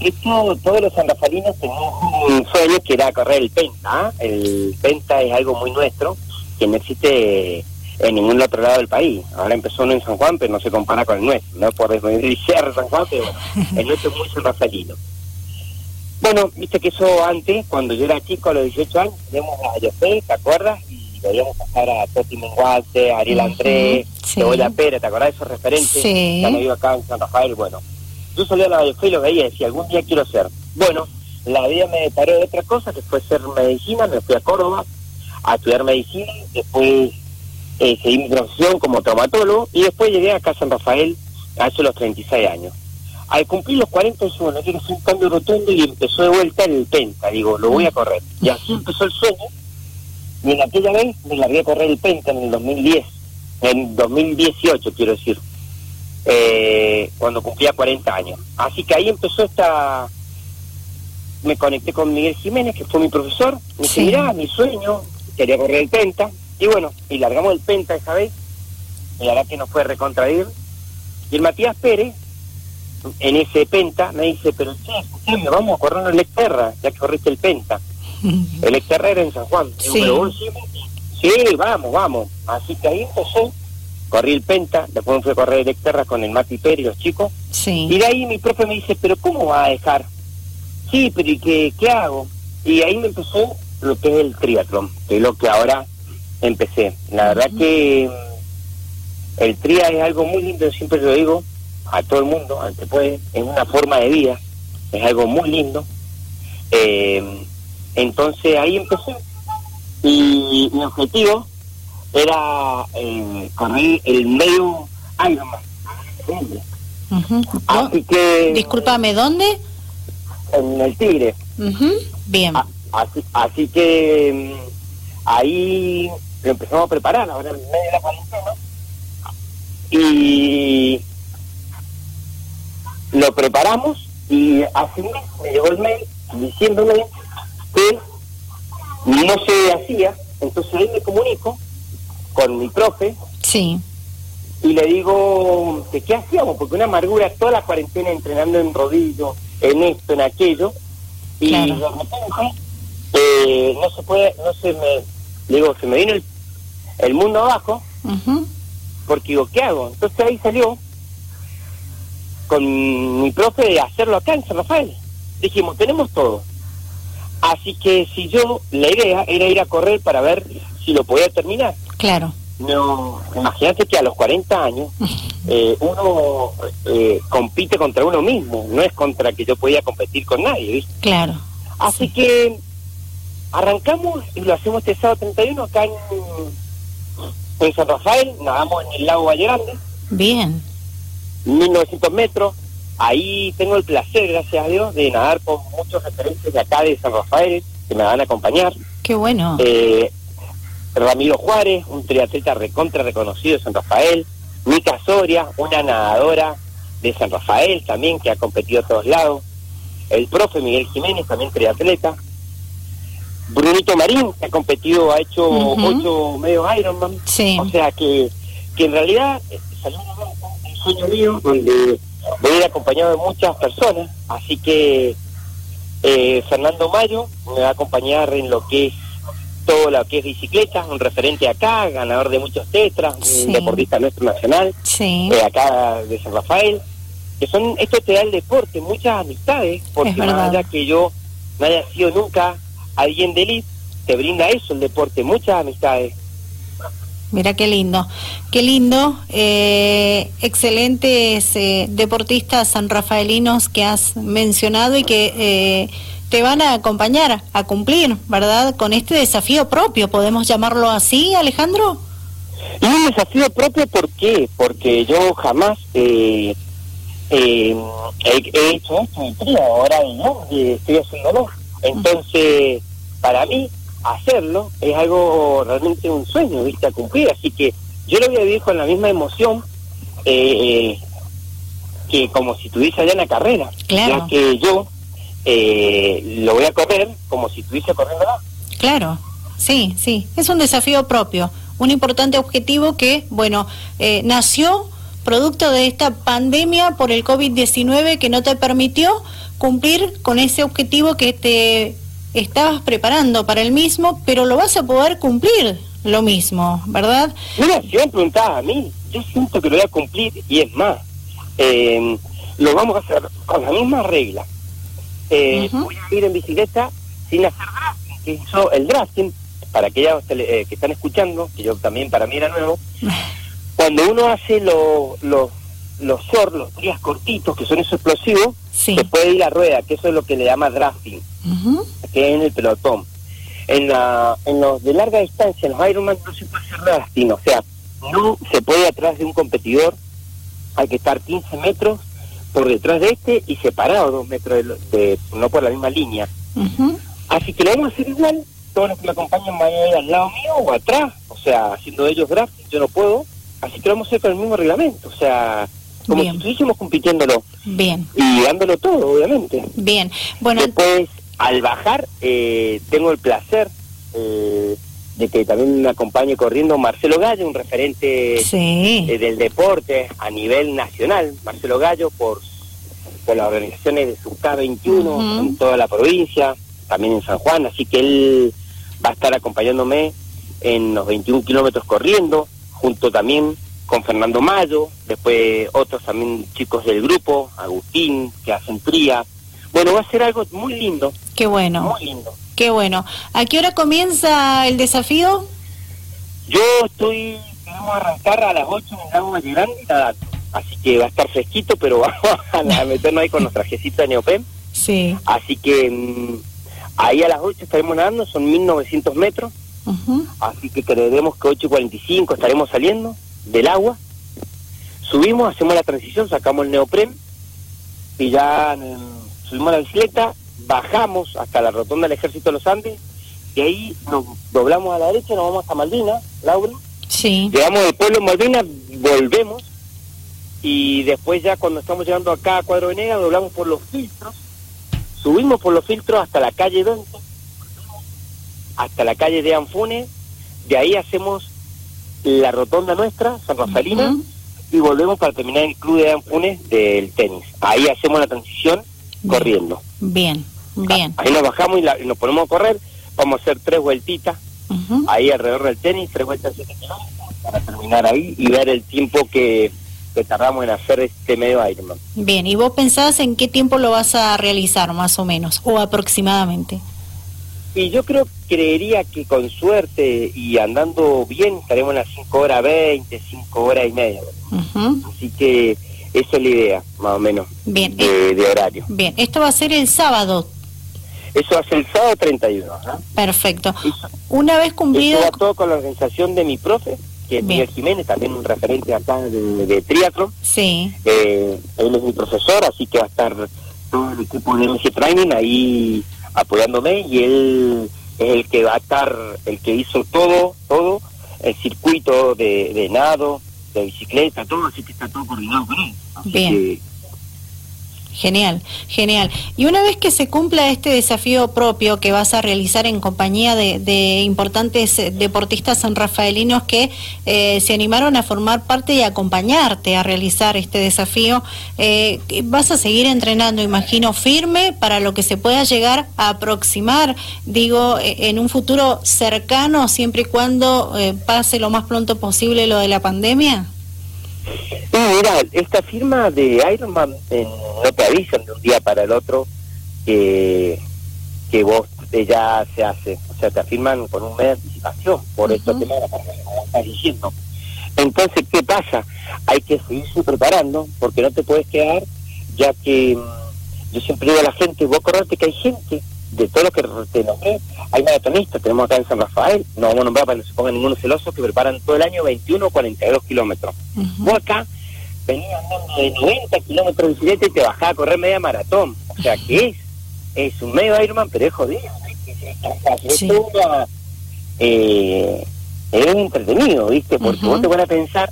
Esto, todos los sanrafalinos teníamos un sueño que era correr el Penta. ¿ah? El Penta es algo muy nuestro, que no existe en ningún otro lado del país. Ahora empezó uno en San Juan, pero no se compara con el nuestro. No por desmericiar San Juan, pero el nuestro es muy sanrafalino. Bueno, viste que eso antes, cuando yo era chico, a los 18 años, teníamos a José, ¿te acuerdas? Y veíamos pasar a Toti Menguate, a Ariel Andrés, sí. Cebolla Pérez, ¿te acordás de esos referentes? Sí. Que han ido acá en San Rafael, bueno. Yo salía a la José y los veía y decía, algún día quiero ser. Bueno, la vida me paró de otra cosa, que fue ser medicina, me fui a Córdoba a estudiar medicina, después eh, seguí mi profesión como traumatólogo y después llegué acá a San Rafael hace los 36 años. Al cumplir los 40 dije, bueno, quiero hacer un cambio rotundo y empezó de vuelta el Penta, digo, lo voy a correr. Y así empezó el sueño y en aquella vez me largué a correr el Penta en el 2010, en 2018 quiero decir, eh, cuando cumplía 40 años. Así que ahí empezó esta... Me conecté con Miguel Jiménez, que fue mi profesor, me dice, mirá, mi sueño, quería correr el Penta, y bueno, y largamos el Penta esa vez, y la verdad que nos fue recontraír. Y el Matías Pérez, en ese Penta, me dice, pero che, escuchame, vamos a correr el Exterra, ya que corriste el Penta. El Exterra era en San Juan. Digo, Sí. "¿Pero vos sí?". Sí, vamos, vamos. Así que ahí empezó, corrí el Penta, después me fui a correr el Exterra con el Mati Pérez y los chicos. Y Sí. de ahí mi profe me dice, pero ¿cómo va a dejar? Sí, pero ¿y qué, qué hago? Y ahí me empezó lo que es el triatlón, que es lo que ahora empecé. La verdad que mm, el tria es algo muy lindo, siempre lo digo a todo el mundo, al que puede, es una forma de vida, es algo muy lindo. Eh, entonces ahí empecé. Y mi objetivo era eh, correr el medio Ironman. Ujú. Así que Discúlpame, ¿dónde? en el Tigre. Ujú. Bien. A- Así, así que mm, ahí lo empezamos a preparar, ahora en medio de la cuarentena. Y lo preparamos y hace un mes me llegó el mail diciéndome que no se hacía, entonces ahí me comunico con mi profe Sí. y le digo que qué hacíamos, porque una amargura toda la cuarentena entrenando en rodillo, en esto, en aquello, y Claro. de repente eh, no se puede, no se me, digo, se me vino el, el mundo abajo, porque digo, ¿qué hago? Entonces ahí salió con mi profe de hacerlo acá en San Rafael. Dijimos, tenemos todo. Así que si yo, la idea era ir a correr para ver si lo podía terminar. Claro. No, imagínate que a los 40 años eh, uno eh, compite contra uno mismo, no es contra que yo podía competir con nadie, ¿viste? Claro. Así que arrancamos y lo hacemos este sábado 31 acá en, en San Rafael, nadamos en el lago Valle Grande, Bien. 1900 metros. Ahí tengo el placer, gracias a Dios, de nadar con muchos referentes de acá de San Rafael que me van a acompañar. Qué bueno. Eh, Ramiro Juárez, un triatleta recontra reconocido de San Rafael, Mica Soria, una nadadora de San Rafael también que ha competido a todos lados, el profe Miguel Jiménez, también triatleta, Brunito Marín, que ha competido, ha hecho Ujú. ocho medios Ironman, Sí. o sea que, que en realidad eh, salió un sueño mío donde voy a ir acompañado de muchas personas, así que eh, Fernando Mayo me va a acompañar en lo que es todo lo que es bicicleta, un referente acá, ganador de muchos tetras, Sí. un deportista nuestro nacional, Sí. eh, acá de San Rafael, que son, esto te da el deporte, muchas amistades, porque más allá que yo no haya sido nunca alguien de elite, te brinda eso el deporte, muchas amistades. Mira qué lindo, qué lindo. Eh, excelentes eh, deportistas sanrafaelinos que has mencionado y que eh, te van a acompañar a cumplir, ¿verdad? Con este desafío propio, ¿podemos llamarlo así, Alejandro? Y un desafío propio, ¿por qué? Porque yo jamás eh, eh, he, he hecho esto en trío, ahora no, y estoy haciéndolo. Entonces, para mí, hacerlo es algo realmente un sueño, ¿viste? A cumplir. Así que yo lo voy a vivir con la misma emoción eh, que como si estuviese allá en la carrera. Claro. Ya que yo eh, lo voy a correr como si estuviese corriendo. Claro, sí, sí, es un desafío propio, un importante objetivo que, bueno, eh, nació producto de esta pandemia por el COVID-19 que no te permitió cumplir con ese objetivo que te estabas preparando para el mismo, pero lo vas a poder cumplir lo mismo, ¿verdad? Mira, si me preguntaba a mí, yo siento que lo voy a cumplir y es más, eh, lo vamos a hacer con la misma regla. Eh, Voy a ir en bicicleta sin hacer drafting, que hizo el drafting, para aquellos eh, que están escuchando, que yo también para mí era nuevo, cuando uno hace los los los short, los días cortitos, que son esos explosivos, se puede ir a rueda, que eso es lo que le llama drafting, que es en el pelotón. En, la, en los de larga distancia, en los Ironman, no se puede hacer drafting, o sea, no se puede atrás de un competidor, hay que estar 15 metros por detrás de este y separado dos metros de, no por la misma línea. Así que lo vamos a hacer igual, todos los que me acompañan van a ir al lado mío o atrás, o sea, haciendo ellos drafting, yo no puedo, así que lo vamos a hacer con el mismo reglamento, o sea, como si estuviésemos compitiéndolo. Bien. Y dándolo todo, obviamente. Bien. Bueno, Después, al bajar, eh, tengo el placer eh, de que también me acompañe corriendo Marcelo Gallo, un referente eh, del deporte a nivel nacional. Marcelo Gallo, por, por las organizaciones de su K21 en toda la provincia, también en San Juan. Así que él va a estar acompañándome en los 21 kilómetros corriendo, junto también con Fernando Mayo, después otros también chicos del grupo, Agustín, que hacen tría. Bueno, va a ser algo muy lindo. Qué bueno. Muy lindo. Qué bueno. ¿A qué hora comienza el desafío? Yo estoy, vamos a arrancar a las 8 en el lago Valle Grande, así que va a estar fresquito, pero vamos a meternos ahí con nuestra trajecitos de neopén. Sí. Así que mm, ahí a las 8 estaremos nadando, son 1900 metros, así que creeremos que 8.45 estaremos saliendo del agua, subimos, hacemos la transición, sacamos el neopren y ya subimos la bicicleta, bajamos hasta la rotonda del Ejército de los Andes y ahí nos doblamos a la derecha, nos vamos a Malvina, Laura. Sí. Llegamos del pueblo Malvina, volvemos y después ya cuando estamos llegando acá a Cuadro Venegas doblamos por los filtros, subimos por los filtros hasta la calle 20, hasta la calle de Anfunes, de ahí hacemos la rotonda nuestra, San Rafaelina, y volvemos para terminar el club de Anfunes del tenis. Ahí hacemos la transición corriendo. Bien, bien. Ahí nos bajamos y, nos ponemos a correr, vamos a hacer tres vueltitas, ahí alrededor del tenis, tres vueltas para terminar ahí y ver el tiempo que, que tardamos en hacer este medio Ironman. Bien, ¿y vos pensás en qué tiempo lo vas a realizar más o menos, o aproximadamente? Y yo creo, creería que con suerte y andando bien estaremos en las 5 horas 20, 5 horas y media. Así que esa es la idea, más o menos, bien. De, horario. Bien, esto va a ser el sábado. Eso va a ser el sábado 31. Perfecto. Una vez cumplido... Eso va todo con la organización de mi profe, que es Miguel Jiménez, también un referente acá de, de triatlo. Sí. Eh, él es mi profesor, así que va a estar todo el equipo de MC Training ahí apoyándome y él es el que va a estar, el que hizo todo, todo, el circuito de, de nado, de bicicleta, todo, así que está todo coordinado con él. Bien. Genial, genial. Y una vez que se cumpla este desafío propio que vas a realizar en compañía de, importantes eh, deportistas sanrafaelinos que eh, se animaron a formar parte y acompañarte a realizar este desafío, eh, vas a seguir entrenando, imagino, firme para lo que se pueda llegar a aproximar, digo, en un futuro cercano, siempre y cuando pase lo más pronto posible lo de la pandemia. mira, esta firma de Ironman no te avisan de un día para el otro que, que vos ya se hace, o sea, te afirman con un mes de anticipación, por esto te como estás diciendo. Entonces, ¿qué pasa? Hay que seguirse preparando, porque no te puedes quedar, ya que mm, yo siempre digo a la gente, vos acordate que hay gente de todo lo que te nombré, hay maratonistas, tenemos acá en San Rafael, no vamos a nombrar para que no se pongan ninguno celoso, que preparan todo el año 21 o 42 kilómetros. Vos acá venía andando de 90 kilómetros de bicicleta y te bajaba a correr media maratón. O sea, que es? Es un medio Ironman, pero es jodido. Sí. Eh, es entretenido, ¿viste? Porque vos te van a pensar,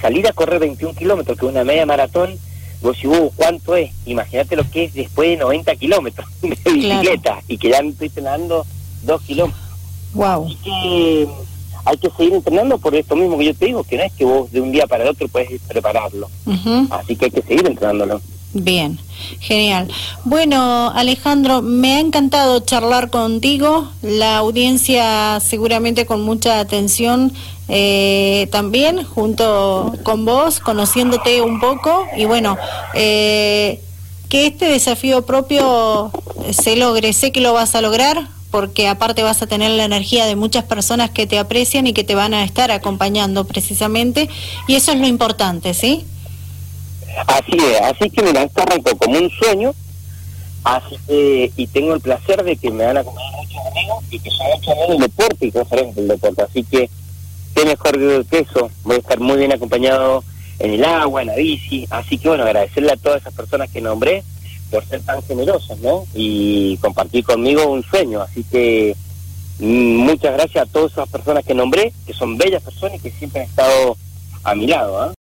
salir a correr 21 kilómetros, que es una media maratón, vos si vos, ¿cuánto es? Imagínate lo que es después de 90 kilómetros de bicicleta y que ya estoy nadando 2 kilómetros. Wow. Así que hay que seguir entrenando por esto mismo que yo te digo, que no es que vos de un día para el otro puedes prepararlo. Así que hay que seguir entrenándolo. Bien, genial. Bueno, Alejandro, me ha encantado charlar contigo. La audiencia seguramente con mucha atención eh, también, junto con vos, conociéndote un poco. Y bueno, eh, que este desafío propio se logre. Sé que lo vas a lograr porque aparte vas a tener la energía de muchas personas que te aprecian y que te van a estar acompañando precisamente. Y eso es lo importante, ¿sí? Así es, así que mira, esto arrancó como un sueño, así y tengo el placer de que me van a acompañar muchos amigos y que son muchos amigos del deporte y cosas del deporte, así que qué mejor que eso, voy a estar muy bien acompañado en el agua, en la bici, así que bueno, agradecerle a todas esas personas que nombré por ser tan generosas, ¿no? Y compartir conmigo un sueño, así que mm, muchas gracias a todas esas personas que nombré, que son bellas personas y que siempre han estado a mi lado, ¿ah?